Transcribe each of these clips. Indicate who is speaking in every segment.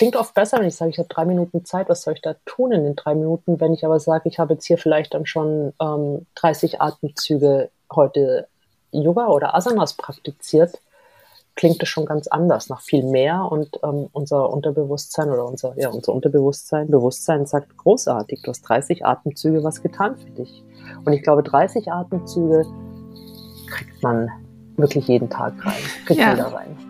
Speaker 1: klingt oft besser, wenn ich sage, ich habe drei Minuten Zeit, was soll ich da tun in den drei Minuten? Wenn ich aber sage, ich habe jetzt hier vielleicht dann schon ähm, 30 Atemzüge heute Yoga oder Asanas praktiziert, klingt es schon ganz anders, nach viel mehr. Und ähm, unser Unterbewusstsein oder unser, ja, unser Unterbewusstsein, Bewusstsein sagt großartig, du hast 30 Atemzüge was getan für dich. Und ich glaube, 30 Atemzüge kriegt man wirklich jeden Tag rein, kriegt ja. jeder rein.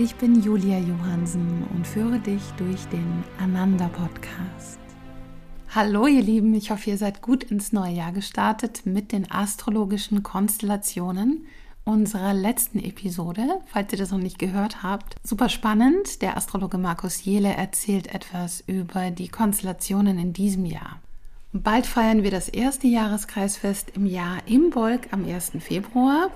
Speaker 2: Ich bin Julia Johansen und führe dich durch den Ananda Podcast. Hallo ihr Lieben, ich hoffe, ihr seid gut ins neue Jahr gestartet mit den astrologischen Konstellationen unserer letzten Episode, falls ihr das noch nicht gehört habt. Super spannend, der Astrologe Markus Jele erzählt etwas über die Konstellationen in diesem Jahr. Bald feiern wir das erste Jahreskreisfest im Jahr Imbolg am 1. Februar.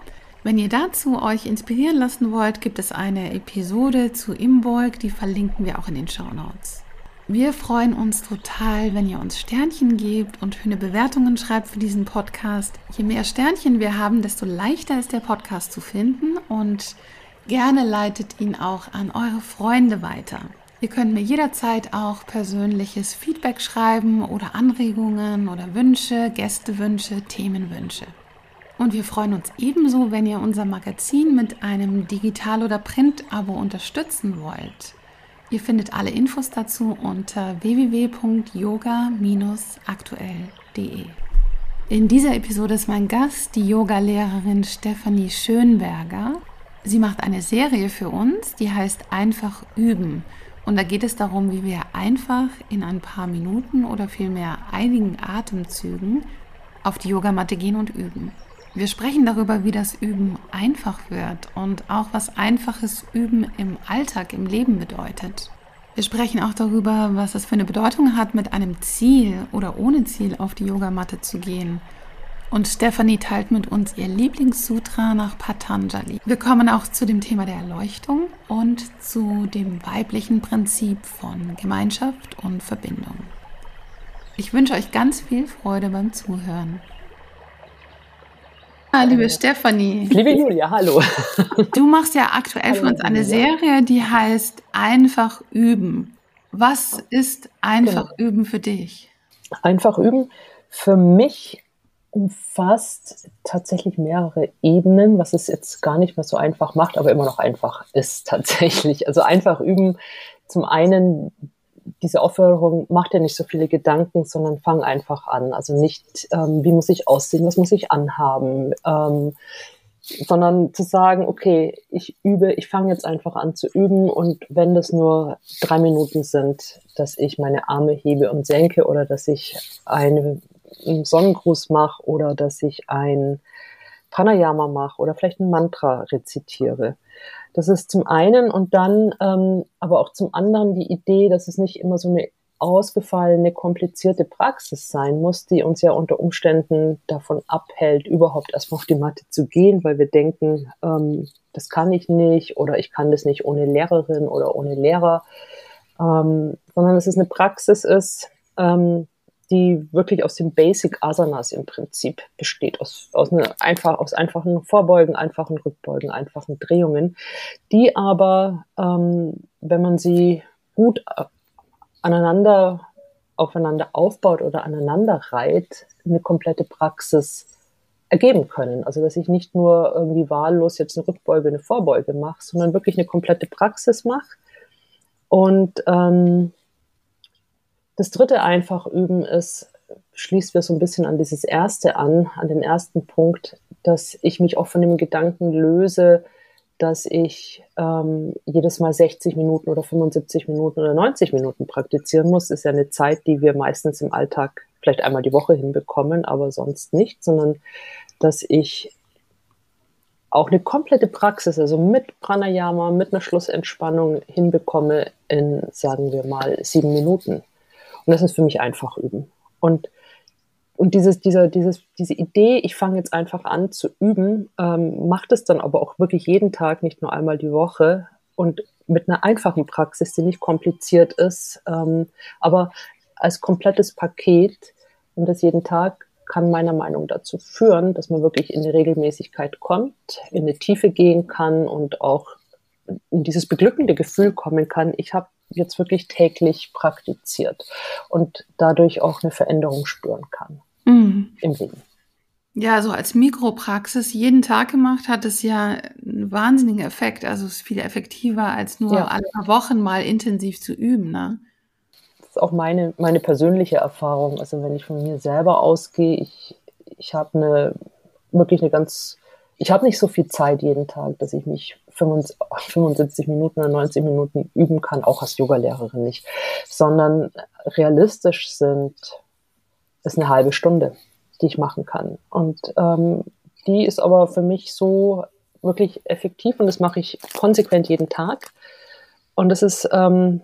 Speaker 2: Wenn ihr dazu euch inspirieren lassen wollt, gibt es eine Episode zu Imbolg, die verlinken wir auch in den Show Notes. Wir freuen uns total, wenn ihr uns Sternchen gebt und schöne Bewertungen schreibt für diesen Podcast. Je mehr Sternchen wir haben, desto leichter ist der Podcast zu finden und gerne leitet ihn auch an eure Freunde weiter. Ihr könnt mir jederzeit auch persönliches Feedback schreiben oder Anregungen oder Wünsche, Gästewünsche, Themenwünsche. Und wir freuen uns ebenso, wenn ihr unser Magazin mit einem Digital- oder Print-Abo unterstützen wollt. Ihr findet alle Infos dazu unter www.yoga-aktuell.de. In dieser Episode ist mein Gast die Yogalehrerin Stefanie Schönberger. Sie macht eine Serie für uns, die heißt Einfach üben. Und da geht es darum, wie wir einfach in ein paar Minuten oder vielmehr einigen Atemzügen auf die Yogamatte gehen und üben. Wir sprechen darüber, wie das Üben einfach wird und auch was einfaches Üben im Alltag, im Leben bedeutet. Wir sprechen auch darüber, was es für eine Bedeutung hat, mit einem Ziel oder ohne Ziel auf die Yogamatte zu gehen. Und Stephanie teilt mit uns ihr Lieblingssutra nach Patanjali. Wir kommen auch zu dem Thema der Erleuchtung und zu dem weiblichen Prinzip von Gemeinschaft und Verbindung. Ich wünsche euch ganz viel Freude beim Zuhören. Ah, liebe Stefanie.
Speaker 1: Liebe Julia, hallo.
Speaker 2: Du machst ja aktuell für uns eine Serie, die heißt Einfach üben. Was ist einfach genau. üben für dich?
Speaker 1: Einfach üben für mich umfasst tatsächlich mehrere Ebenen, was es jetzt gar nicht mehr so einfach macht, aber immer noch einfach ist tatsächlich. Also einfach üben zum einen diese Aufforderung, mach dir nicht so viele Gedanken, sondern fang einfach an. Also nicht, ähm, wie muss ich aussehen, was muss ich anhaben, ähm, sondern zu sagen, okay, ich übe, ich fange jetzt einfach an zu üben und wenn das nur drei Minuten sind, dass ich meine Arme hebe und senke oder dass ich einen Sonnengruß mache oder dass ich ein Pranayama mache oder vielleicht ein Mantra rezitiere. Das ist zum einen und dann ähm, aber auch zum anderen die Idee, dass es nicht immer so eine ausgefallene, komplizierte Praxis sein muss, die uns ja unter Umständen davon abhält, überhaupt erstmal auf die Matte zu gehen, weil wir denken, ähm, das kann ich nicht oder ich kann das nicht ohne Lehrerin oder ohne Lehrer, ähm, sondern dass es eine Praxis ist, ähm, die wirklich aus den Basic Asanas im Prinzip besteht, aus, aus, eine, einfach, aus einfachen Vorbeugen, einfachen Rückbeugen, einfachen Drehungen, die aber, ähm, wenn man sie gut äh, aneinander, aufeinander aufbaut oder aneinander reiht, eine komplette Praxis ergeben können. Also dass ich nicht nur irgendwie wahllos jetzt eine Rückbeuge, eine Vorbeuge mache, sondern wirklich eine komplette Praxis mache und ähm, das dritte einfach üben ist, schließt wir so ein bisschen an dieses erste an, an den ersten Punkt, dass ich mich auch von dem Gedanken löse, dass ich ähm, jedes Mal 60 Minuten oder 75 Minuten oder 90 Minuten praktizieren muss. Ist ja eine Zeit, die wir meistens im Alltag vielleicht einmal die Woche hinbekommen, aber sonst nicht, sondern dass ich auch eine komplette Praxis, also mit Pranayama, mit einer Schlussentspannung hinbekomme in, sagen wir mal, sieben Minuten. Und das ist für mich einfach üben. Und, und dieses, dieser, dieses, diese Idee, ich fange jetzt einfach an zu üben, ähm, macht es dann aber auch wirklich jeden Tag, nicht nur einmal die Woche und mit einer einfachen Praxis, die nicht kompliziert ist, ähm, aber als komplettes Paket und das jeden Tag kann meiner Meinung dazu führen, dass man wirklich in eine Regelmäßigkeit kommt, in eine Tiefe gehen kann und auch in dieses beglückende Gefühl kommen kann, ich habe jetzt wirklich täglich praktiziert und dadurch auch eine Veränderung spüren kann mhm. im Leben.
Speaker 2: Ja, so als Mikropraxis jeden Tag gemacht hat es ja einen wahnsinnigen Effekt. Also es ist viel effektiver als nur ja. alle paar Wochen mal intensiv zu üben. Ne?
Speaker 1: ist auch meine, meine persönliche Erfahrung. Also wenn ich von mir selber ausgehe, ich, ich habe eine wirklich eine ganz, ich habe nicht so viel Zeit jeden Tag, dass ich mich 75 Minuten oder 90 Minuten üben kann, auch als Yogalehrerin nicht, sondern realistisch sind, ist eine halbe Stunde, die ich machen kann. Und ähm, die ist aber für mich so wirklich effektiv und das mache ich konsequent jeden Tag. Und das ist, ähm,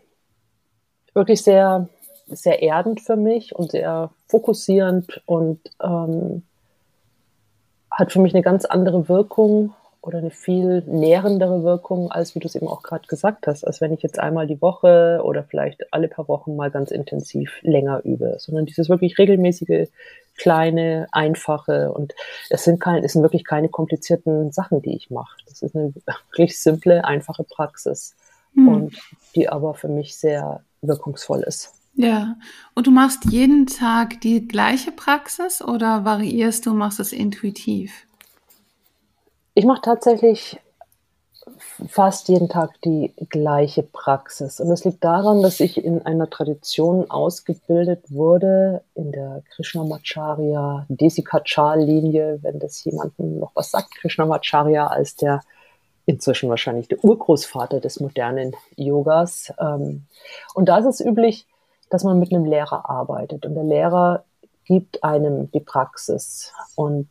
Speaker 1: wirklich sehr, sehr erdend für mich und sehr fokussierend und ähm, hat für mich eine ganz andere Wirkung oder eine viel nährendere Wirkung, als wie du es eben auch gerade gesagt hast, als wenn ich jetzt einmal die Woche oder vielleicht alle paar Wochen mal ganz intensiv länger übe, sondern dieses wirklich regelmäßige, kleine, einfache und es sind kein, es sind wirklich keine komplizierten Sachen, die ich mache. Das ist eine wirklich simple, einfache Praxis mhm. und die aber für mich sehr wirkungsvoll ist.
Speaker 2: Ja, und du machst jeden Tag die gleiche Praxis oder variierst du, machst es intuitiv?
Speaker 1: Ich mache tatsächlich fast jeden Tag die gleiche Praxis. Und es liegt daran, dass ich in einer Tradition ausgebildet wurde, in der Krishnamacharya Desikachar-Linie, wenn das jemandem noch was sagt, Krishnamacharya als der inzwischen wahrscheinlich der Urgroßvater des modernen Yogas. Ähm, und da ist es üblich, dass man mit einem Lehrer arbeitet und der Lehrer gibt einem die Praxis und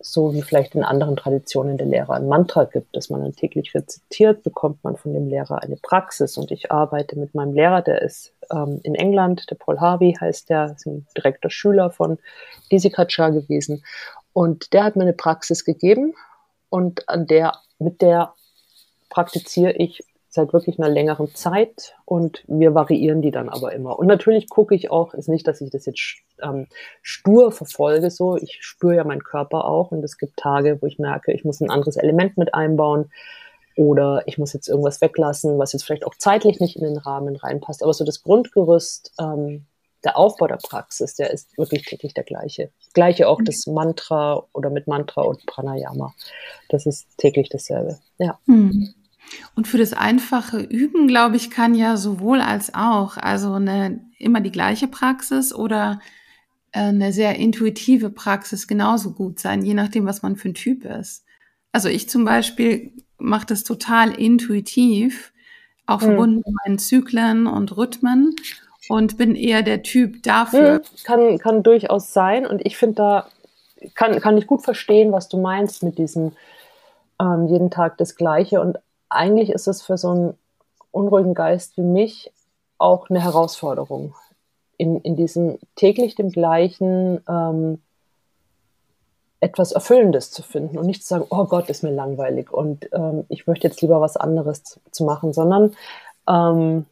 Speaker 1: so wie vielleicht in anderen Traditionen der Lehrer ein Mantra gibt, das man dann täglich rezitiert, bekommt man von dem Lehrer eine Praxis. Und ich arbeite mit meinem Lehrer, der ist ähm, in England, der Paul Harvey heißt der, ist ein direkter Schüler von Kaczar gewesen. Und der hat mir eine Praxis gegeben und an der mit der praktiziere ich seit wirklich einer längeren Zeit und wir variieren die dann aber immer. Und natürlich gucke ich auch, ist nicht, dass ich das jetzt ähm, stur verfolge, so, ich spüre ja meinen Körper auch und es gibt Tage, wo ich merke, ich muss ein anderes Element mit einbauen oder ich muss jetzt irgendwas weglassen, was jetzt vielleicht auch zeitlich nicht in den Rahmen reinpasst. Aber so das Grundgerüst ähm, der Aufbau der Praxis, der ist wirklich täglich der gleiche. Gleiche auch das Mantra oder mit Mantra und Pranayama. Das ist täglich dasselbe. Ja.
Speaker 2: Hm. Und für das einfache Üben, glaube ich, kann ja sowohl als auch, also eine immer die gleiche Praxis oder äh, eine sehr intuitive Praxis genauso gut sein, je nachdem, was man für ein Typ ist. Also ich zum Beispiel mache das total intuitiv, auch hm. verbunden mit meinen Zyklen und Rhythmen und bin eher der Typ dafür.
Speaker 1: Kann, kann durchaus sein. Und ich finde da, kann, kann ich gut verstehen, was du meinst mit diesem ähm, jeden Tag das Gleiche. Und eigentlich ist es für so einen unruhigen Geist wie mich auch eine Herausforderung, in, in diesem täglich dem Gleichen ähm, etwas Erfüllendes zu finden und nicht zu sagen, oh Gott, ist mir langweilig und ähm, ich möchte jetzt lieber was anderes zu, zu machen, sondern ähm,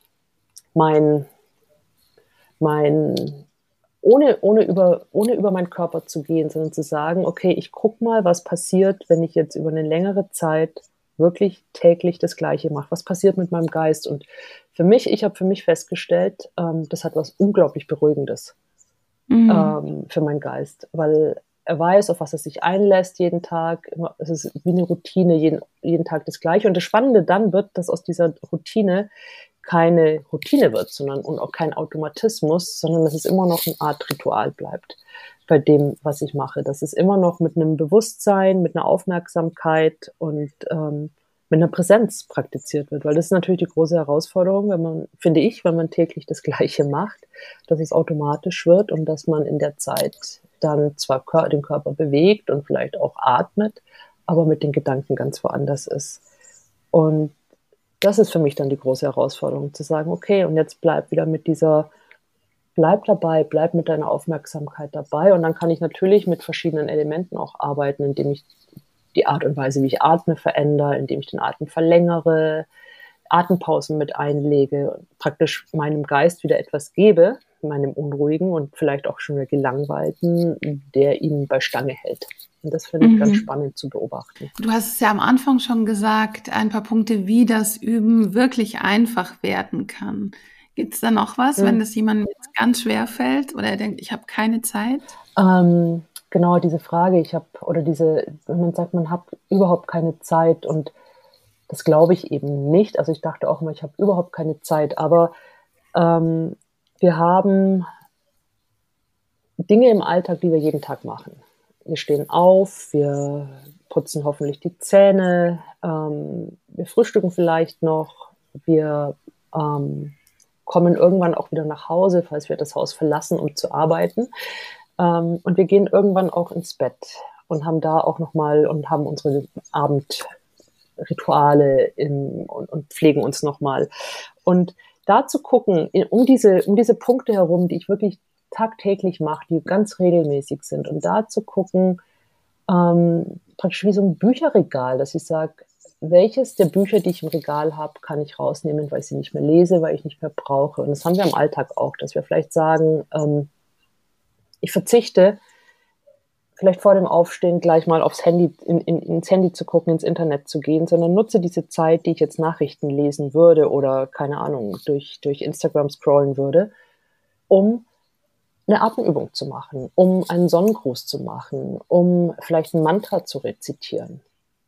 Speaker 1: mein, mein, ohne, ohne, über, ohne über meinen Körper zu gehen, sondern zu sagen, okay, ich guck mal, was passiert, wenn ich jetzt über eine längere Zeit wirklich täglich das Gleiche mache. Was passiert mit meinem Geist? Und für mich, ich habe für mich festgestellt, ähm, das hat was unglaublich Beruhigendes mhm. ähm, für meinen Geist, weil er weiß, auf was er sich einlässt jeden Tag. Es ist wie eine Routine, jeden, jeden Tag das Gleiche. Und das Spannende dann wird, dass aus dieser Routine keine Routine wird, sondern und auch kein Automatismus, sondern dass es immer noch eine Art Ritual bleibt bei dem, was ich mache. Dass es immer noch mit einem Bewusstsein, mit einer Aufmerksamkeit und ähm, mit einer Präsenz praktiziert wird. Weil das ist natürlich die große Herausforderung, wenn man, finde ich, wenn man täglich das Gleiche macht, dass es automatisch wird und dass man in der Zeit dann zwar den Körper bewegt und vielleicht auch atmet, aber mit den Gedanken ganz woanders ist. Und das ist für mich dann die große Herausforderung, zu sagen, okay, und jetzt bleib wieder mit dieser, bleib dabei, bleib mit deiner Aufmerksamkeit dabei. Und dann kann ich natürlich mit verschiedenen Elementen auch arbeiten, indem ich die Art und Weise, wie ich atme, verändere, indem ich den Atem verlängere, Atempausen mit einlege, praktisch meinem Geist wieder etwas gebe, meinem Unruhigen und vielleicht auch schon wieder Gelangweilten, der ihn bei Stange hält. Und das finde ich mhm. ganz spannend zu beobachten.
Speaker 2: Du hast es ja am Anfang schon gesagt, ein paar Punkte, wie das Üben wirklich einfach werden kann. Gibt es da noch was, mhm. wenn das jemandem jetzt ganz schwer fällt oder er denkt, ich habe keine Zeit?
Speaker 1: Ähm, genau diese Frage, ich habe, oder diese, wenn man sagt, man hat überhaupt keine Zeit und das glaube ich eben nicht. Also ich dachte auch immer, ich habe überhaupt keine Zeit, aber ähm, wir haben Dinge im Alltag, die wir jeden Tag machen. Wir stehen auf, wir putzen hoffentlich die Zähne, ähm, wir frühstücken vielleicht noch, wir ähm, kommen irgendwann auch wieder nach Hause, falls wir das Haus verlassen, um zu arbeiten. Ähm, und wir gehen irgendwann auch ins Bett und haben da auch nochmal und haben unsere Abendrituale in, und, und pflegen uns nochmal. Und da zu gucken, um diese, um diese Punkte herum, die ich wirklich tagtäglich mache, die ganz regelmäßig sind, und da zu gucken, ähm, praktisch wie so ein Bücherregal, dass ich sage, welches der Bücher, die ich im Regal habe, kann ich rausnehmen, weil ich sie nicht mehr lese, weil ich nicht mehr brauche. Und das haben wir im Alltag auch, dass wir vielleicht sagen, ähm, ich verzichte, vielleicht vor dem Aufstehen gleich mal aufs Handy, in, in, ins Handy zu gucken, ins Internet zu gehen, sondern nutze diese Zeit, die ich jetzt Nachrichten lesen würde oder keine Ahnung, durch, durch Instagram scrollen würde, um eine Atemübung zu machen, um einen Sonnengruß zu machen, um vielleicht ein Mantra zu rezitieren.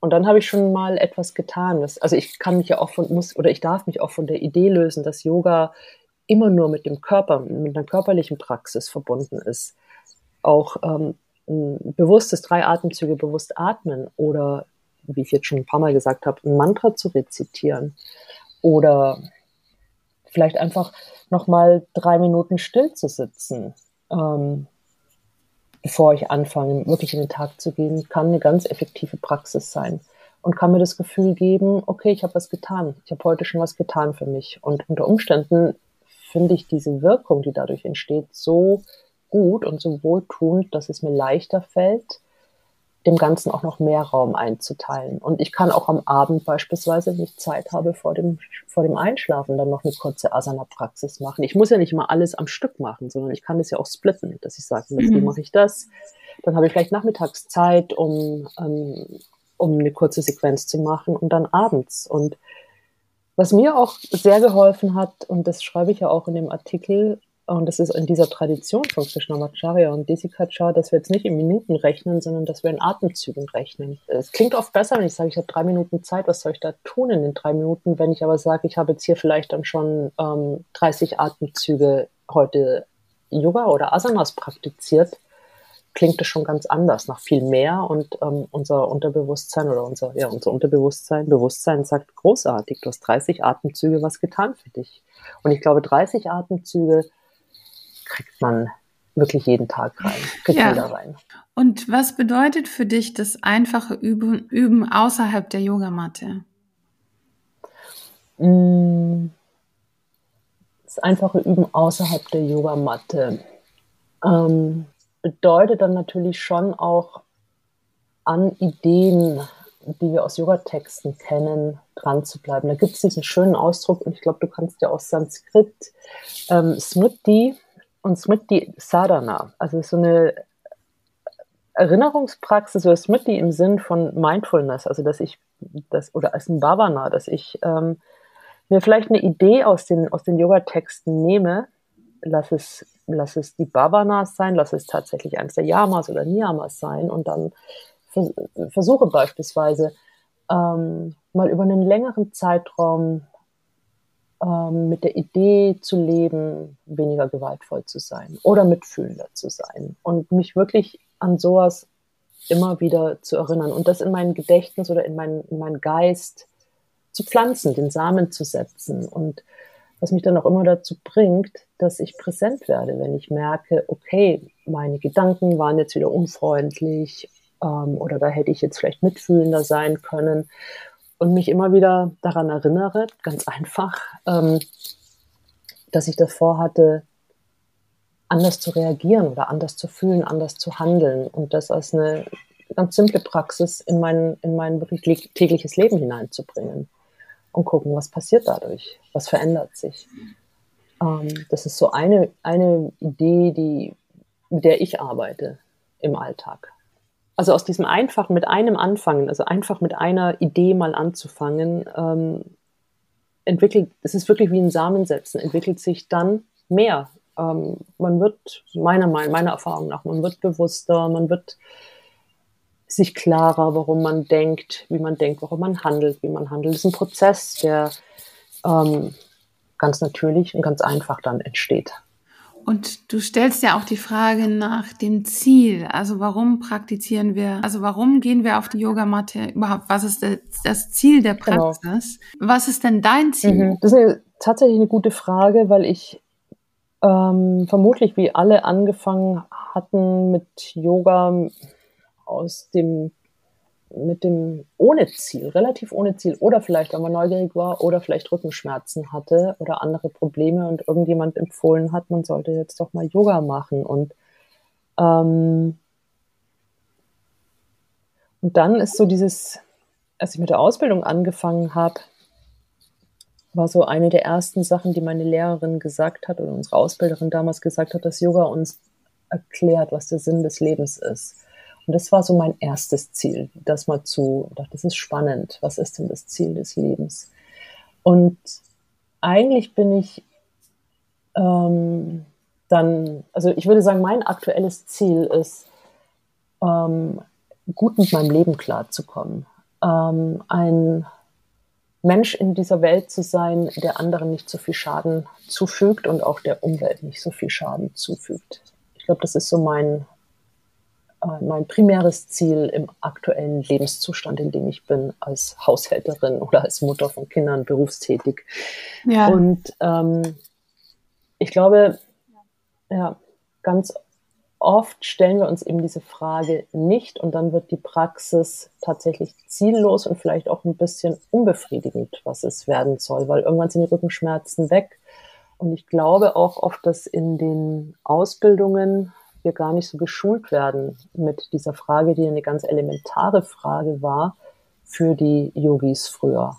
Speaker 1: Und dann habe ich schon mal etwas getan. Das, also ich kann mich ja auch von, muss, oder ich darf mich auch von der Idee lösen, dass Yoga immer nur mit dem Körper, mit einer körperlichen Praxis verbunden ist auch ähm, bewusstes drei Atemzüge bewusst atmen oder, wie ich jetzt schon ein paar Mal gesagt habe, ein Mantra zu rezitieren oder vielleicht einfach nochmal drei Minuten still zu sitzen, ähm, bevor ich anfange, wirklich in den Tag zu gehen, kann eine ganz effektive Praxis sein und kann mir das Gefühl geben, okay, ich habe was getan, ich habe heute schon was getan für mich. Und unter Umständen finde ich diese Wirkung, die dadurch entsteht, so gut und so wohltuend, dass es mir leichter fällt, dem Ganzen auch noch mehr Raum einzuteilen. Und ich kann auch am Abend beispielsweise, wenn ich Zeit habe vor dem, vor dem Einschlafen, dann noch eine kurze Asana-Praxis machen. Ich muss ja nicht immer alles am Stück machen, sondern ich kann es ja auch splitten, dass ich sage, wie mache ich das? Dann habe ich vielleicht nachmittags Zeit, um, ähm, um eine kurze Sequenz zu machen und dann abends. Und was mir auch sehr geholfen hat, und das schreibe ich ja auch in dem Artikel, und das ist in dieser Tradition von Krishnamacharya und Desikachar, dass wir jetzt nicht in Minuten rechnen, sondern dass wir in Atemzügen rechnen. Es klingt oft besser, wenn ich sage, ich habe drei Minuten Zeit, was soll ich da tun in den drei Minuten? Wenn ich aber sage, ich habe jetzt hier vielleicht dann schon ähm, 30 Atemzüge heute Yoga oder Asanas praktiziert, klingt das schon ganz anders, nach viel mehr. Und ähm, unser Unterbewusstsein oder unser, ja, unser Unterbewusstsein, Bewusstsein sagt großartig, du hast 30 Atemzüge was getan für dich. Und ich glaube, 30 Atemzüge kriegt man wirklich jeden Tag rein, kriegt ja. jeder rein.
Speaker 2: Und was bedeutet für dich das einfache Üben, Üben außerhalb der Yogamatte?
Speaker 1: Mm, das einfache Üben außerhalb der Yogamatte ähm, bedeutet dann natürlich schon auch an Ideen, die wir aus Yogatexten kennen, dran zu bleiben. Da gibt es diesen schönen Ausdruck, und ich glaube, du kannst ja aus Sanskrit ähm, Smriti und Smriti Sadhana, also so eine Erinnerungspraxis oder Smriti im Sinn von Mindfulness, also dass ich das oder als ein Bhavana, dass ich ähm, mir vielleicht eine Idee aus den, aus den Yoga-Texten nehme, lass es, lass es die Bhavanas sein, lass es tatsächlich eines der Yamas oder Niyamas sein und dann vers versuche beispielsweise ähm, mal über einen längeren Zeitraum ähm, mit der Idee zu leben, weniger gewaltvoll zu sein oder mitfühlender zu sein und mich wirklich an sowas immer wieder zu erinnern und das in mein Gedächtnis oder in meinen in mein Geist zu pflanzen, den Samen zu setzen. Und was mich dann auch immer dazu bringt, dass ich präsent werde, wenn ich merke, okay, meine Gedanken waren jetzt wieder unfreundlich ähm, oder da hätte ich jetzt vielleicht mitfühlender sein können und mich immer wieder daran erinnere, ganz einfach, ähm, dass ich davor hatte, anders zu reagieren oder anders zu fühlen, anders zu handeln und das als eine ganz simple Praxis in mein, in mein wirklich tägliches Leben hineinzubringen und gucken, was passiert dadurch, was verändert sich. Ähm, das ist so eine, eine Idee, die, mit der ich arbeite im Alltag. Also aus diesem einfachen, mit einem anfangen, also einfach mit einer Idee mal anzufangen, ähm, entwickelt, es ist wirklich wie ein Samen setzen, entwickelt sich dann mehr. Ähm, man wird, meiner Meinung, meiner Erfahrung nach, man wird bewusster, man wird sich klarer, warum man denkt, wie man denkt, warum man handelt, wie man handelt. Das ist ein Prozess, der ähm, ganz natürlich und ganz einfach dann entsteht.
Speaker 2: Und du stellst ja auch die Frage nach dem Ziel. Also warum praktizieren wir, also warum gehen wir auf die Yogamatte überhaupt? Was ist das Ziel der genau. Praxis? Genau. Was ist denn dein Ziel?
Speaker 1: Mhm. Das ist eine, tatsächlich eine gute Frage, weil ich ähm, vermutlich wie alle angefangen hatten mit Yoga aus dem mit dem ohne Ziel, relativ ohne Ziel oder vielleicht, weil man neugierig war oder vielleicht Rückenschmerzen hatte oder andere Probleme und irgendjemand empfohlen hat, man sollte jetzt doch mal Yoga machen und ähm, und dann ist so dieses, als ich mit der Ausbildung angefangen habe, war so eine der ersten Sachen, die meine Lehrerin gesagt hat oder unsere Ausbilderin damals gesagt hat, dass Yoga uns erklärt, was der Sinn des Lebens ist. Und das war so mein erstes Ziel, das mal zu, dachte, das ist spannend. Was ist denn das Ziel des Lebens? Und eigentlich bin ich ähm, dann, also ich würde sagen, mein aktuelles Ziel ist, ähm, gut mit meinem Leben klarzukommen. Ähm, ein Mensch in dieser Welt zu sein, der anderen nicht so viel Schaden zufügt und auch der Umwelt nicht so viel Schaden zufügt. Ich glaube, das ist so mein, mein primäres Ziel im aktuellen Lebenszustand, in dem ich bin, als Haushälterin oder als Mutter von Kindern berufstätig. Ja. Und ähm, ich glaube, ja, ganz oft stellen wir uns eben diese Frage nicht und dann wird die Praxis tatsächlich ziellos und vielleicht auch ein bisschen unbefriedigend, was es werden soll, weil irgendwann sind die Rückenschmerzen weg. Und ich glaube auch oft, dass in den Ausbildungen wir gar nicht so geschult werden mit dieser Frage, die eine ganz elementare Frage war für die Yogis früher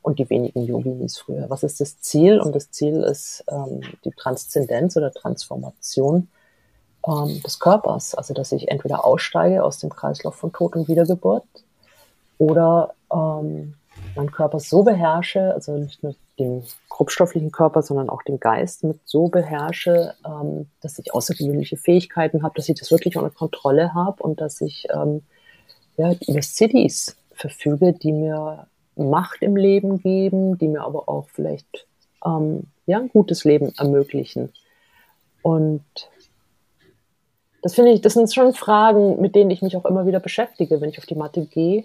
Speaker 1: und die wenigen Yoginis früher. Was ist das Ziel? Und das Ziel ist ähm, die Transzendenz oder Transformation ähm, des Körpers. Also, dass ich entweder aussteige aus dem Kreislauf von Tod und Wiedergeburt oder ähm, meinen Körper so beherrsche, also nicht nur den grobstofflichen Körper, sondern auch den Geist mit so beherrsche, ähm, dass ich außergewöhnliche Fähigkeiten habe, dass ich das wirklich unter Kontrolle habe und dass ich ähm, ja, über Cities verfüge, die mir Macht im Leben geben, die mir aber auch vielleicht ähm, ja, ein gutes Leben ermöglichen. Und das finde ich, das sind schon Fragen, mit denen ich mich auch immer wieder beschäftige, wenn ich auf die Matte gehe.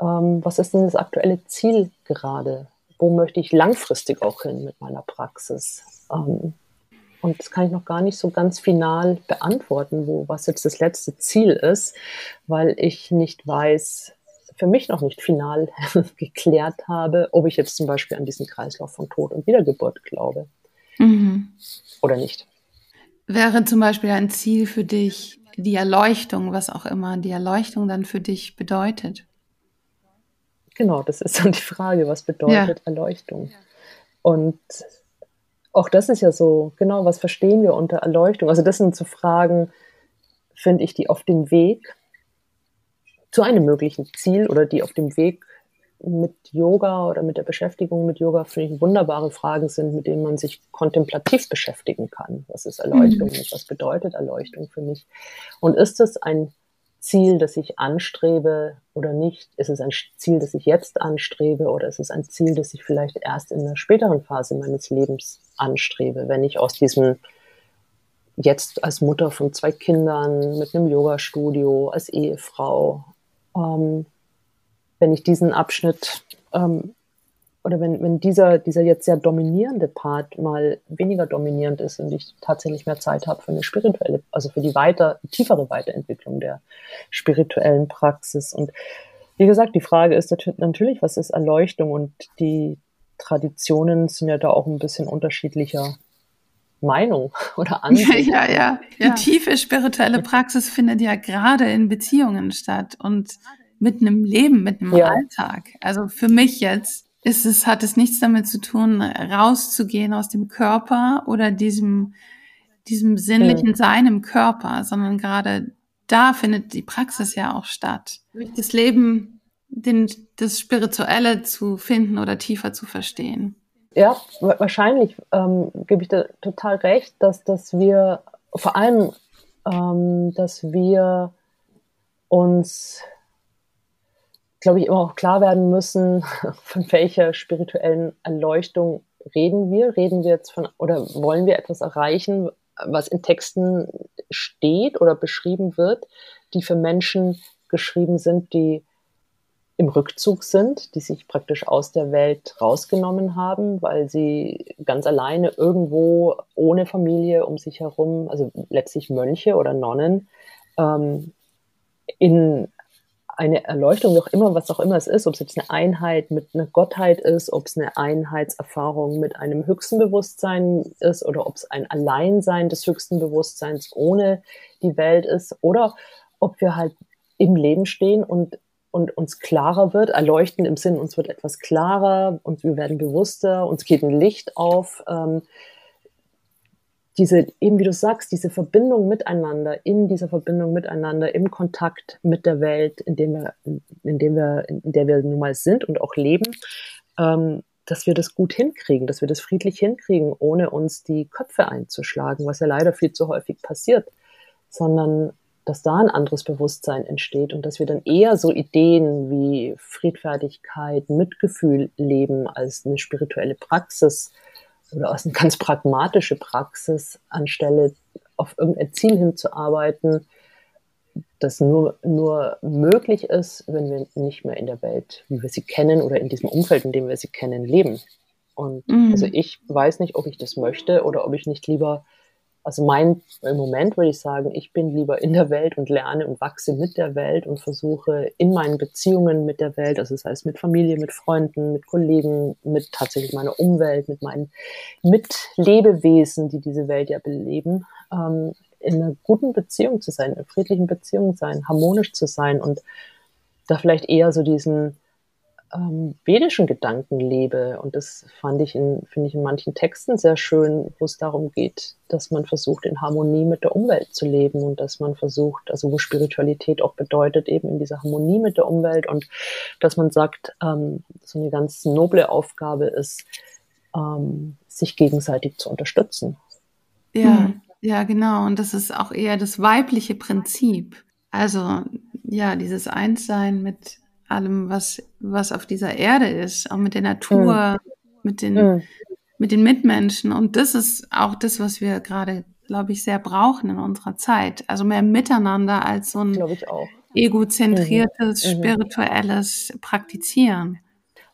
Speaker 1: Ähm, was ist denn das aktuelle Ziel gerade? wo möchte ich langfristig auch hin mit meiner Praxis? Ähm, und das kann ich noch gar nicht so ganz final beantworten, wo, was jetzt das letzte Ziel ist, weil ich nicht weiß, für mich noch nicht final geklärt habe, ob ich jetzt zum Beispiel an diesen Kreislauf von Tod und Wiedergeburt glaube. Mhm. Oder nicht.
Speaker 2: Wäre zum Beispiel ein Ziel für dich die Erleuchtung, was auch immer die Erleuchtung dann für dich bedeutet?
Speaker 1: Genau, das ist dann die Frage, was bedeutet ja. Erleuchtung? Und auch das ist ja so, genau, was verstehen wir unter Erleuchtung? Also das sind so Fragen, finde ich, die auf dem Weg zu einem möglichen Ziel oder die auf dem Weg mit Yoga oder mit der Beschäftigung mit Yoga, finde ich, wunderbare Fragen sind, mit denen man sich kontemplativ beschäftigen kann. Was ist Erleuchtung? Mhm. Was bedeutet Erleuchtung für mich? Und ist es ein Ziel, das ich anstrebe oder nicht? Ist es ein Ziel, das ich jetzt anstrebe oder ist es ein Ziel, das ich vielleicht erst in einer späteren Phase meines Lebens anstrebe, wenn ich aus diesem jetzt als Mutter von zwei Kindern mit einem Yoga-Studio, als Ehefrau, ähm, wenn ich diesen Abschnitt ähm, oder wenn, wenn dieser, dieser jetzt sehr dominierende Part mal weniger dominierend ist und ich tatsächlich mehr Zeit habe für eine spirituelle, also für die weiter, tiefere Weiterentwicklung der spirituellen Praxis. Und wie gesagt, die Frage ist natürlich, was ist Erleuchtung? Und die Traditionen sind ja da auch ein bisschen unterschiedlicher Meinung oder Ansicht.
Speaker 2: Ja, ja, ja. Die tiefe spirituelle Praxis findet ja gerade in Beziehungen statt und mitten im Leben, mitten im ja. Alltag. Also für mich jetzt ist es, hat es nichts damit zu tun, rauszugehen aus dem Körper oder diesem, diesem sinnlichen Sein im Körper, sondern gerade da findet die Praxis ja auch statt. Durch das Leben, den, das Spirituelle zu finden oder tiefer zu verstehen.
Speaker 1: Ja, wahrscheinlich ähm, gebe ich da total recht, dass, dass wir vor allem, ähm, dass wir uns glaube ich, immer auch klar werden müssen, von welcher spirituellen Erleuchtung reden wir? Reden wir jetzt von, oder wollen wir etwas erreichen, was in Texten steht oder beschrieben wird, die für Menschen geschrieben sind, die im Rückzug sind, die sich praktisch aus der Welt rausgenommen haben, weil sie ganz alleine irgendwo ohne Familie um sich herum, also letztlich Mönche oder Nonnen, ähm, in eine Erleuchtung, wie auch immer, was auch immer es ist, ob es jetzt eine Einheit mit einer Gottheit ist, ob es eine Einheitserfahrung mit einem höchsten Bewusstsein ist oder ob es ein Alleinsein des höchsten Bewusstseins ohne die Welt ist oder ob wir halt im Leben stehen und, und uns klarer wird, erleuchten im Sinn, uns wird etwas klarer und wir werden bewusster, uns geht ein Licht auf. Ähm, diese, eben wie du sagst, diese Verbindung miteinander, in dieser Verbindung miteinander, im Kontakt mit der Welt, in dem wir, in dem wir, in der wir nun mal sind und auch leben, ähm, dass wir das gut hinkriegen, dass wir das friedlich hinkriegen, ohne uns die Köpfe einzuschlagen, was ja leider viel zu häufig passiert, sondern dass da ein anderes Bewusstsein entsteht und dass wir dann eher so Ideen wie Friedfertigkeit, Mitgefühl leben als eine spirituelle Praxis oder aus einer ganz pragmatische Praxis, anstelle auf irgendein Ziel hinzuarbeiten, das nur, nur möglich ist, wenn wir nicht mehr in der Welt, wie wir sie kennen oder in diesem Umfeld, in dem wir sie kennen, leben. Und mhm. also ich weiß nicht, ob ich das möchte oder ob ich nicht lieber also mein im Moment würde ich sagen, ich bin lieber in der Welt und lerne und wachse mit der Welt und versuche in meinen Beziehungen mit der Welt, also das heißt mit Familie, mit Freunden, mit Kollegen, mit tatsächlich meiner Umwelt, mit meinen Mitlebewesen, die diese Welt ja beleben, ähm, in einer guten Beziehung zu sein, in einer friedlichen Beziehung sein, harmonisch zu sein und da vielleicht eher so diesen ähm, vedischen Gedanken lebe. Und das fand ich in, finde ich in manchen Texten sehr schön, wo es darum geht, dass man versucht, in Harmonie mit der Umwelt zu leben und dass man versucht, also wo Spiritualität auch bedeutet, eben in dieser Harmonie mit der Umwelt und dass man sagt, ähm, so eine ganz noble Aufgabe ist, ähm, sich gegenseitig zu unterstützen.
Speaker 2: Ja, mhm. ja, genau. Und das ist auch eher das weibliche Prinzip. Also ja, dieses Einssein mit allem, was, was auf dieser Erde ist, auch mit der Natur, mhm. mit, den, mhm. mit den Mitmenschen. Und das ist auch das, was wir gerade, glaube ich, sehr brauchen in unserer Zeit. Also mehr Miteinander als so ein egozentriertes, mhm. mhm. spirituelles Praktizieren.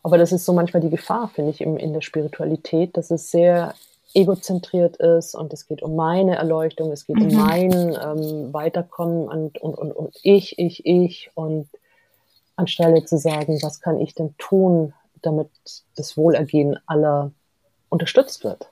Speaker 1: Aber das ist so manchmal die Gefahr, finde ich, in, in der Spiritualität, dass es sehr egozentriert ist und es geht um meine Erleuchtung, es geht mhm. um mein ähm, Weiterkommen und, und, und, und ich, ich, ich und anstelle zu sagen, was kann ich denn tun, damit das Wohlergehen aller unterstützt wird.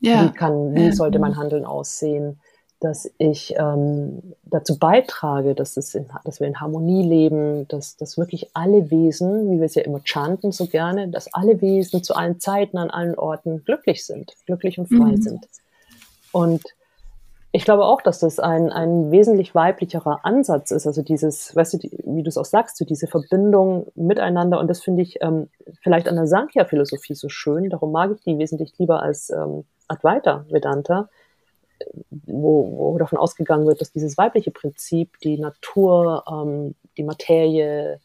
Speaker 1: Ja. Wie, kann, wie sollte mein Handeln aussehen, dass ich ähm, dazu beitrage, dass, es in, dass wir in Harmonie leben, dass, dass wirklich alle Wesen, wie wir es ja immer chanten so gerne, dass alle Wesen zu allen Zeiten, an allen Orten glücklich sind, glücklich und frei mhm. sind. Und ich glaube auch, dass das ein, ein wesentlich weiblicherer Ansatz ist. Also dieses, weißt du, die, wie du es auch sagst, so diese Verbindung miteinander. Und das finde ich ähm, vielleicht an der Sankhya-Philosophie so schön. Darum mag ich die wesentlich lieber als ähm, Advaita Vedanta, wo, wo davon ausgegangen wird, dass dieses weibliche Prinzip, die Natur, ähm, die Materie,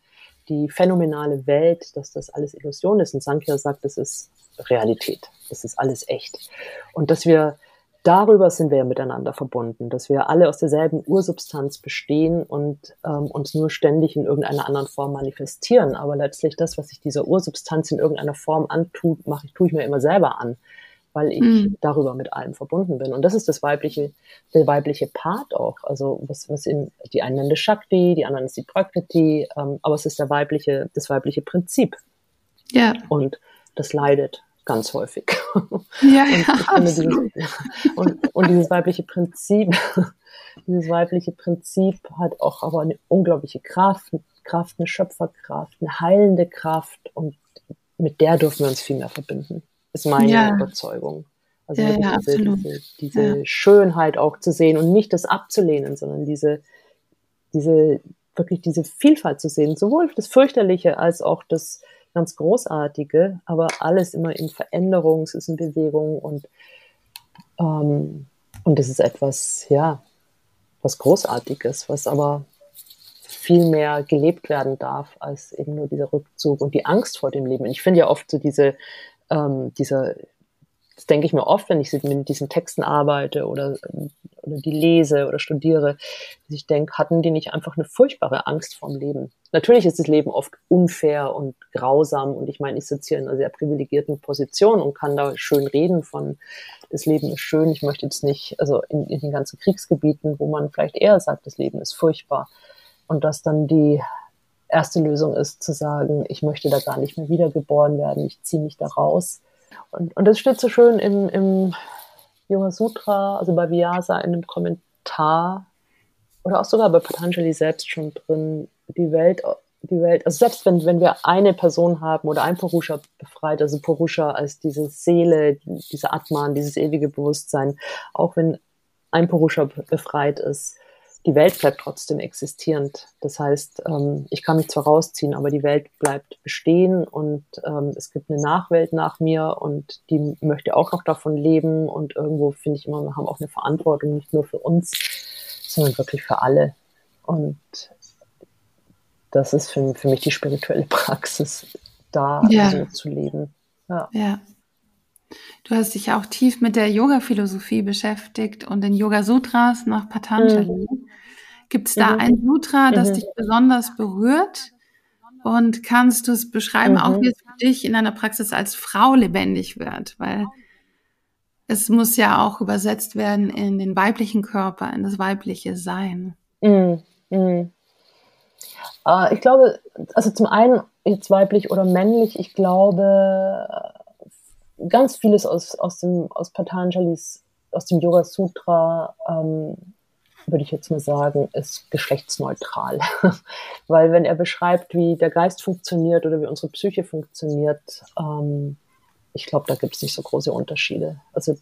Speaker 1: die phänomenale Welt, dass das alles Illusion ist. Und Sankhya sagt, das ist Realität. Das ist alles echt. Und dass wir darüber sind wir ja miteinander verbunden, dass wir alle aus derselben Ursubstanz bestehen und ähm, uns nur ständig in irgendeiner anderen Form manifestieren. Aber letztlich das, was sich dieser Ursubstanz in irgendeiner Form antut, mache ich, tue ich mir immer selber an, weil ich mhm. darüber mit allem verbunden bin. Und das ist das weibliche, der weibliche Part auch. Also was, was in, die einen nennen das Shakti, die anderen ist die Prakriti, ähm, aber es ist der weibliche, das weibliche Prinzip. Ja. Und das leidet ganz häufig. Ja, ja, dieses, und, und dieses weibliche Prinzip, dieses weibliche Prinzip hat auch aber eine unglaubliche Kraft, Kraft, eine Schöpferkraft, eine heilende Kraft und mit der dürfen wir uns viel mehr verbinden, ist meine ja. Überzeugung. Also ja, ja, diese, diese, diese Schönheit auch zu sehen und nicht das abzulehnen, sondern diese, diese, wirklich diese Vielfalt zu sehen, sowohl das Fürchterliche als auch das, ganz Großartige, aber alles immer in Veränderung, es ist in Bewegung und, ähm, und es ist etwas, ja, was Großartiges, was aber viel mehr gelebt werden darf als eben nur dieser Rückzug und die Angst vor dem Leben. Und ich finde ja oft so diese, ähm, dieser das denke ich mir oft, wenn ich mit diesen Texten arbeite oder, oder die lese oder studiere, dass ich denke, hatten die nicht einfach eine furchtbare Angst vorm Leben? Natürlich ist das Leben oft unfair und grausam und ich meine, ich sitze hier in einer sehr privilegierten Position und kann da schön reden von, das Leben ist schön, ich möchte jetzt nicht, also in, in den ganzen Kriegsgebieten, wo man vielleicht eher sagt, das Leben ist furchtbar und dass dann die erste Lösung ist zu sagen, ich möchte da gar nicht mehr wiedergeboren werden, ich ziehe mich da raus und, und das steht so schön im, im Yoga Sutra, also bei Vyasa in einem Kommentar oder auch sogar bei Patanjali selbst schon drin, die Welt, die Welt, also selbst wenn, wenn wir eine Person haben oder ein Purusha befreit, also Purusha als diese Seele, diese Atman, dieses ewige Bewusstsein, auch wenn ein Purusha befreit ist, die Welt bleibt trotzdem existierend. Das heißt, ähm, ich kann mich zwar rausziehen, aber die Welt bleibt bestehen und ähm, es gibt eine Nachwelt nach mir und die möchte auch noch davon leben und irgendwo finde ich immer, wir haben auch eine Verantwortung, nicht nur für uns, sondern wirklich für alle. Und das ist für, für mich die spirituelle Praxis, da ja. so zu leben.
Speaker 2: Ja. ja. Du hast dich auch tief mit der Yoga-Philosophie beschäftigt und den Yoga-Sutras nach Patanjali. Mhm. Gibt es da mhm. ein Sutra, das mhm. dich besonders berührt? Und kannst du es beschreiben, auch wie es für dich in deiner Praxis als Frau lebendig wird? Weil es muss ja auch übersetzt werden in den weiblichen Körper, in das weibliche Sein.
Speaker 1: Mhm. Mhm. Uh, ich glaube, also zum einen jetzt weiblich oder männlich, ich glaube, ganz vieles aus, aus, dem, aus Patanjalis, aus dem Yoga Sutra, ähm, würde ich jetzt mal sagen, ist geschlechtsneutral. Weil wenn er beschreibt, wie der Geist funktioniert oder wie unsere Psyche funktioniert, ähm, ich glaube, da gibt es nicht so große Unterschiede. Also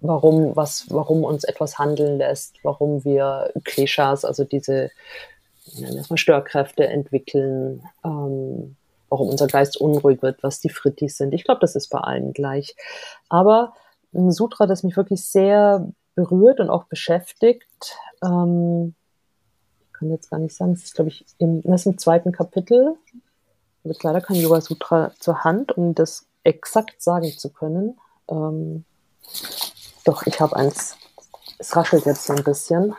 Speaker 1: warum, was, warum uns etwas handeln lässt, warum wir Klischees, also diese nennen wir Störkräfte entwickeln, ähm, warum unser Geist unruhig wird, was die Frittis sind. Ich glaube, das ist bei allen gleich. Aber ein Sutra, das mich wirklich sehr berührt und auch beschäftigt, ähm, ich kann jetzt gar nicht sagen, es ist, glaube ich, im, das ist im zweiten Kapitel. Ich habe jetzt leider kein Yoga Sutra zur Hand, um das exakt sagen zu können. Ähm, doch, ich habe eins. Es raschelt jetzt so ein bisschen.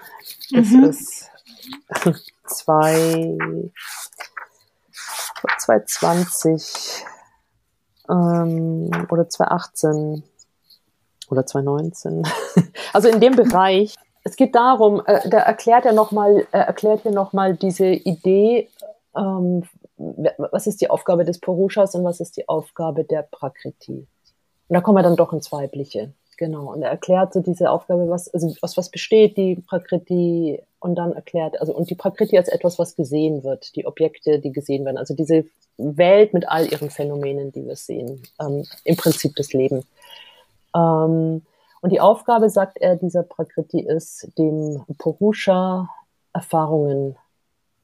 Speaker 1: Das mhm. ist zwei 2020 ähm, oder 2018 oder 2019. also in dem Bereich. Es geht darum, äh, da erklärt er nochmal, äh, erklärt er nochmal diese Idee, ähm, was ist die Aufgabe des Purushas und was ist die Aufgabe der Prakriti. Und da kommen wir dann doch ins Weibliche. Genau. Und er erklärt so diese Aufgabe, was, also aus was besteht die Prakriti und dann erklärt, also und die Prakriti als etwas, was gesehen wird, die Objekte, die gesehen werden, also diese Welt mit all ihren Phänomenen, die wir sehen, ähm, im Prinzip das Leben. Ähm, und die Aufgabe, sagt er, dieser Prakriti ist, dem Purusha Erfahrungen,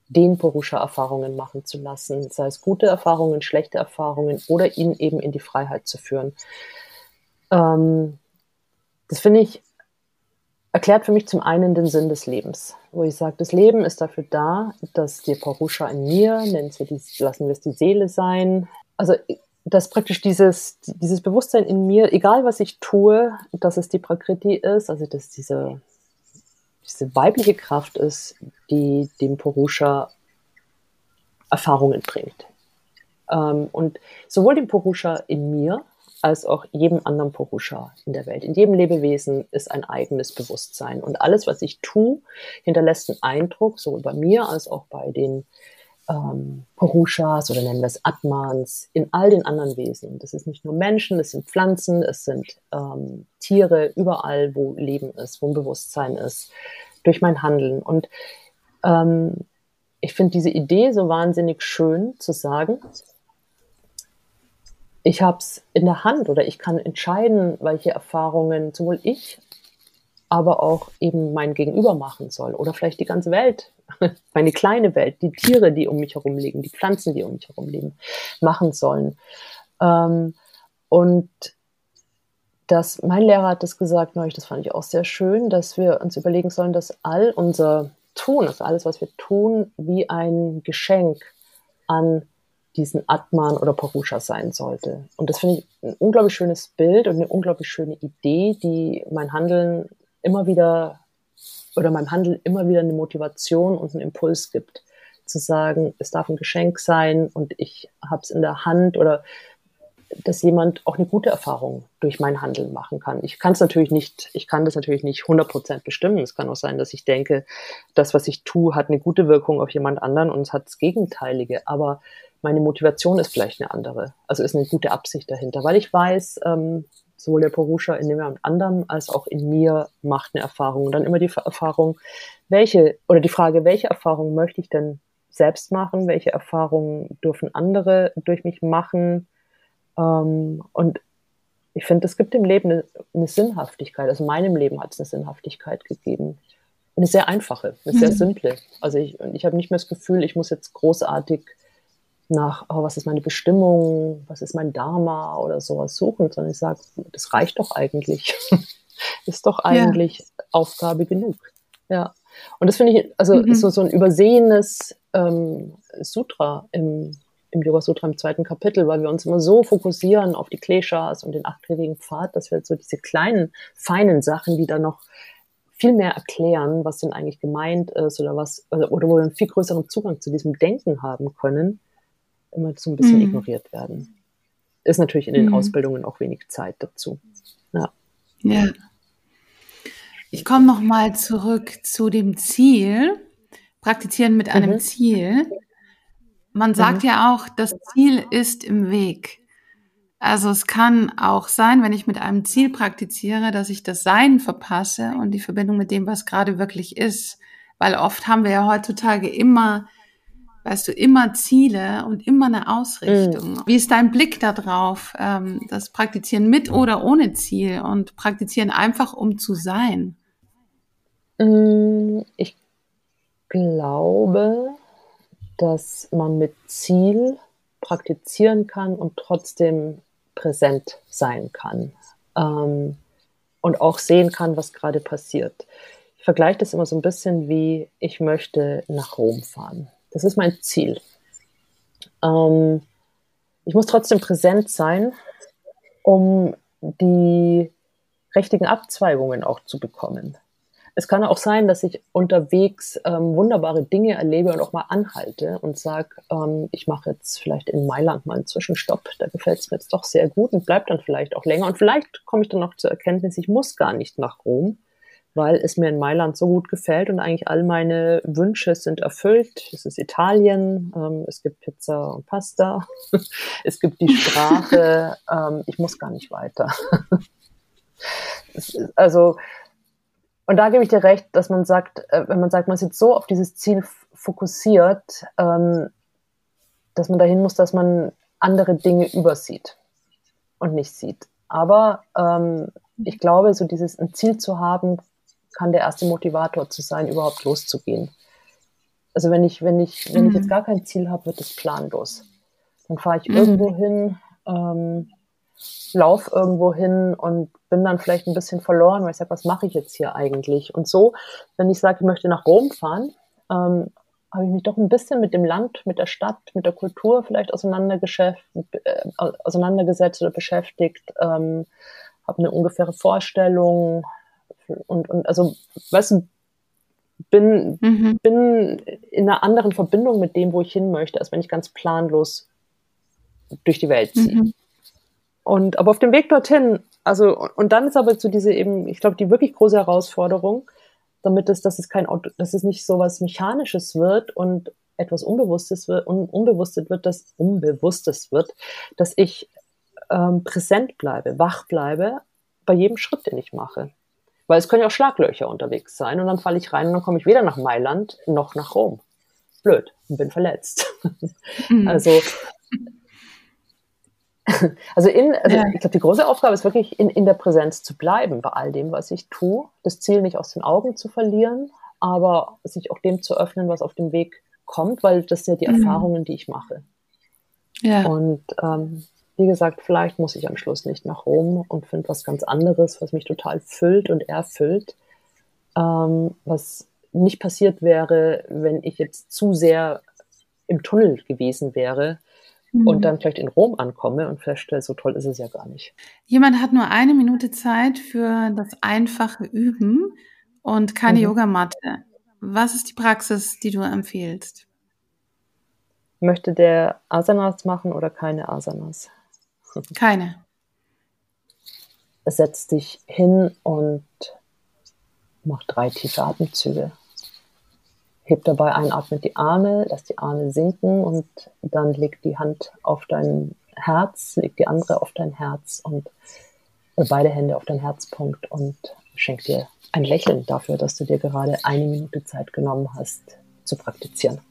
Speaker 1: den Purusha Erfahrungen machen zu lassen, sei es gute Erfahrungen, schlechte Erfahrungen oder ihn eben in die Freiheit zu führen. Ähm, das finde ich, erklärt für mich zum einen den Sinn des Lebens, wo ich sage, das Leben ist dafür da, dass die Purusha in mir, nennen wir die, lassen wir es die Seele sein. Also dass praktisch dieses, dieses Bewusstsein in mir, egal was ich tue, dass es die Prakriti ist, also dass diese, diese weibliche Kraft ist, die dem Purusha Erfahrungen bringt. Ähm, und sowohl dem Purusha in mir als auch jedem anderen Purusha in der Welt. In jedem Lebewesen ist ein eigenes Bewusstsein. Und alles, was ich tue, hinterlässt einen Eindruck, sowohl bei mir als auch bei den ähm, Purushas oder nennen wir es Atmans, in all den anderen Wesen. Das ist nicht nur Menschen, es sind Pflanzen, es sind ähm, Tiere, überall, wo Leben ist, wo ein Bewusstsein ist, durch mein Handeln. Und ähm, ich finde diese Idee so wahnsinnig schön zu sagen, ich habe es in der Hand oder ich kann entscheiden, welche Erfahrungen sowohl ich, aber auch eben mein Gegenüber machen soll oder vielleicht die ganze Welt, meine kleine Welt, die Tiere, die um mich herum liegen, die Pflanzen, die um mich herum liegen, machen sollen. Ähm, und das, mein Lehrer hat das gesagt neulich, das fand ich auch sehr schön, dass wir uns überlegen sollen, dass all unser Tun, also alles, was wir tun, wie ein Geschenk an diesen Atman oder Purusha sein sollte. Und das finde ich ein unglaublich schönes Bild und eine unglaublich schöne Idee, die mein Handeln immer wieder oder meinem Handeln immer wieder eine Motivation und einen Impuls gibt. Zu sagen, es darf ein Geschenk sein und ich habe es in der Hand oder dass jemand auch eine gute Erfahrung durch mein Handeln machen kann. Ich kann es natürlich nicht, ich kann das natürlich nicht 100% bestimmen. Es kann auch sein, dass ich denke, das, was ich tue, hat eine gute Wirkung auf jemand anderen und es hat das Gegenteilige. Aber meine Motivation ist vielleicht eine andere. Also ist eine gute Absicht dahinter, weil ich weiß, ähm, sowohl der Purusha in dem anderen als auch in mir macht eine Erfahrung. Und dann immer die Erfahrung, welche, oder die Frage, welche Erfahrung möchte ich denn selbst machen? Welche Erfahrungen dürfen andere durch mich machen? Ähm, und ich finde, es gibt im Leben eine, eine, Sinnhaftigkeit. Also meinem Leben hat es eine Sinnhaftigkeit gegeben. Eine sehr einfache, eine sehr mhm. simple. Also ich, ich habe nicht mehr das Gefühl, ich muss jetzt großartig nach, oh, was ist meine Bestimmung, was ist mein Dharma oder sowas suchen, sondern ich sage, das reicht doch eigentlich. ist doch eigentlich ja. Aufgabe genug. Ja. Und das finde ich, also mhm. so, so ein übersehenes ähm, Sutra im, im Yoga Sutra im zweiten Kapitel, weil wir uns immer so fokussieren auf die Kleshas und den achtgliedrigen Pfad, dass wir so diese kleinen, feinen Sachen, die da noch viel mehr erklären, was denn eigentlich gemeint ist oder was, oder wo wir einen viel größeren Zugang zu diesem Denken haben können, immer so ein bisschen mhm. ignoriert werden. Ist natürlich in den mhm. Ausbildungen auch wenig Zeit dazu. Ja.
Speaker 2: ja. Ich komme noch mal zurück zu dem Ziel. Praktizieren mit einem mhm. Ziel. Man sagt mhm. ja auch, das Ziel ist im Weg. Also es kann auch sein, wenn ich mit einem Ziel praktiziere, dass ich das Sein verpasse und die Verbindung mit dem, was gerade wirklich ist. Weil oft haben wir ja heutzutage immer weißt du, immer Ziele und immer eine Ausrichtung. Mhm. Wie ist dein Blick darauf, ähm, das Praktizieren mit oder ohne Ziel und Praktizieren einfach, um zu sein?
Speaker 1: Mm, ich glaube, dass man mit Ziel praktizieren kann und trotzdem präsent sein kann ähm, und auch sehen kann, was gerade passiert. Ich vergleiche das immer so ein bisschen wie, ich möchte nach Rom fahren. Das ist mein Ziel. Ähm, ich muss trotzdem präsent sein, um die richtigen Abzweigungen auch zu bekommen. Es kann auch sein, dass ich unterwegs ähm, wunderbare Dinge erlebe und auch mal anhalte und sage, ähm, ich mache jetzt vielleicht in Mailand mal einen Zwischenstopp, da gefällt es mir jetzt doch sehr gut und bleibt dann vielleicht auch länger. Und vielleicht komme ich dann noch zur Erkenntnis, ich muss gar nicht nach Rom, weil es mir in Mailand so gut gefällt und eigentlich all meine Wünsche sind erfüllt. Es ist Italien, ähm, es gibt Pizza und Pasta, es gibt die Sprache, ähm, ich muss gar nicht weiter. also, und da gebe ich dir recht, dass man sagt, äh, wenn man sagt, man ist jetzt so auf dieses Ziel fokussiert, ähm, dass man dahin muss, dass man andere Dinge übersieht und nicht sieht. Aber ähm, ich glaube, so dieses ein Ziel zu haben, kann der erste Motivator zu sein, überhaupt loszugehen. Also wenn ich, wenn ich, wenn mhm. ich jetzt gar kein Ziel habe, wird es planlos. Dann fahre ich mhm. irgendwo hin, ähm, lauf irgendwo hin und bin dann vielleicht ein bisschen verloren, weil ich sage, was mache ich jetzt hier eigentlich? Und so, wenn ich sage, ich möchte nach Rom fahren, ähm, habe ich mich doch ein bisschen mit dem Land, mit der Stadt, mit der Kultur vielleicht äh, auseinandergesetzt oder beschäftigt, ähm, habe eine ungefähre Vorstellung und, und also, weißt du, bin, mhm. bin in einer anderen Verbindung mit dem, wo ich hin möchte, als wenn ich ganz planlos durch die Welt ziehe. Mhm. Und aber auf dem Weg dorthin, also und dann ist aber so diese eben, ich glaube, die wirklich große Herausforderung, damit es, dass es kein Auto, dass es nicht so was Mechanisches wird und etwas Unbewusstes wird, un, Unbewusstes wird, das Unbewusstes wird, dass ich ähm, präsent bleibe, wach bleibe bei jedem Schritt, den ich mache. Weil es können ja auch Schlaglöcher unterwegs sein und dann falle ich rein und dann komme ich weder nach Mailand noch nach Rom. Blöd und bin verletzt. Mhm. Also also, in, also ja. ich glaube, die große Aufgabe ist wirklich in, in der Präsenz zu bleiben bei all dem, was ich tue. Das Ziel nicht aus den Augen zu verlieren, aber sich auch dem zu öffnen, was auf dem Weg kommt, weil das sind ja die mhm. Erfahrungen, die ich mache. Ja. Und ähm, wie gesagt, vielleicht muss ich am Schluss nicht nach Rom und finde was ganz anderes, was mich total füllt und erfüllt, ähm, was nicht passiert wäre, wenn ich jetzt zu sehr im Tunnel gewesen wäre mhm. und dann vielleicht in Rom ankomme und feststelle, so toll ist es ja gar nicht.
Speaker 2: Jemand hat nur eine Minute Zeit für das einfache Üben und keine mhm. Yogamatte. Was ist die Praxis, die du empfehlst?
Speaker 1: Möchte der Asanas machen oder keine Asanas?
Speaker 2: Keine.
Speaker 1: Setz dich hin und mach drei tiefe Atemzüge. Heb dabei einatmend die Arme, lass die Arme sinken und dann leg die Hand auf dein Herz, leg die andere auf dein Herz und äh, beide Hände auf dein Herzpunkt und schenk dir ein Lächeln dafür, dass du dir gerade eine Minute Zeit genommen hast zu praktizieren.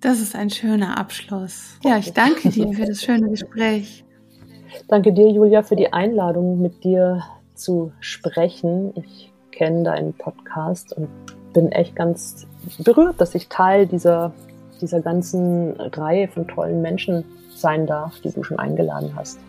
Speaker 2: Das ist ein schöner Abschluss. Ja, ich danke dir für das schöne Gespräch.
Speaker 1: Danke dir, Julia, für die Einladung, mit dir zu sprechen. Ich kenne deinen Podcast und bin echt ganz berührt, dass ich Teil dieser, dieser ganzen Reihe von tollen Menschen sein darf, die du schon eingeladen hast.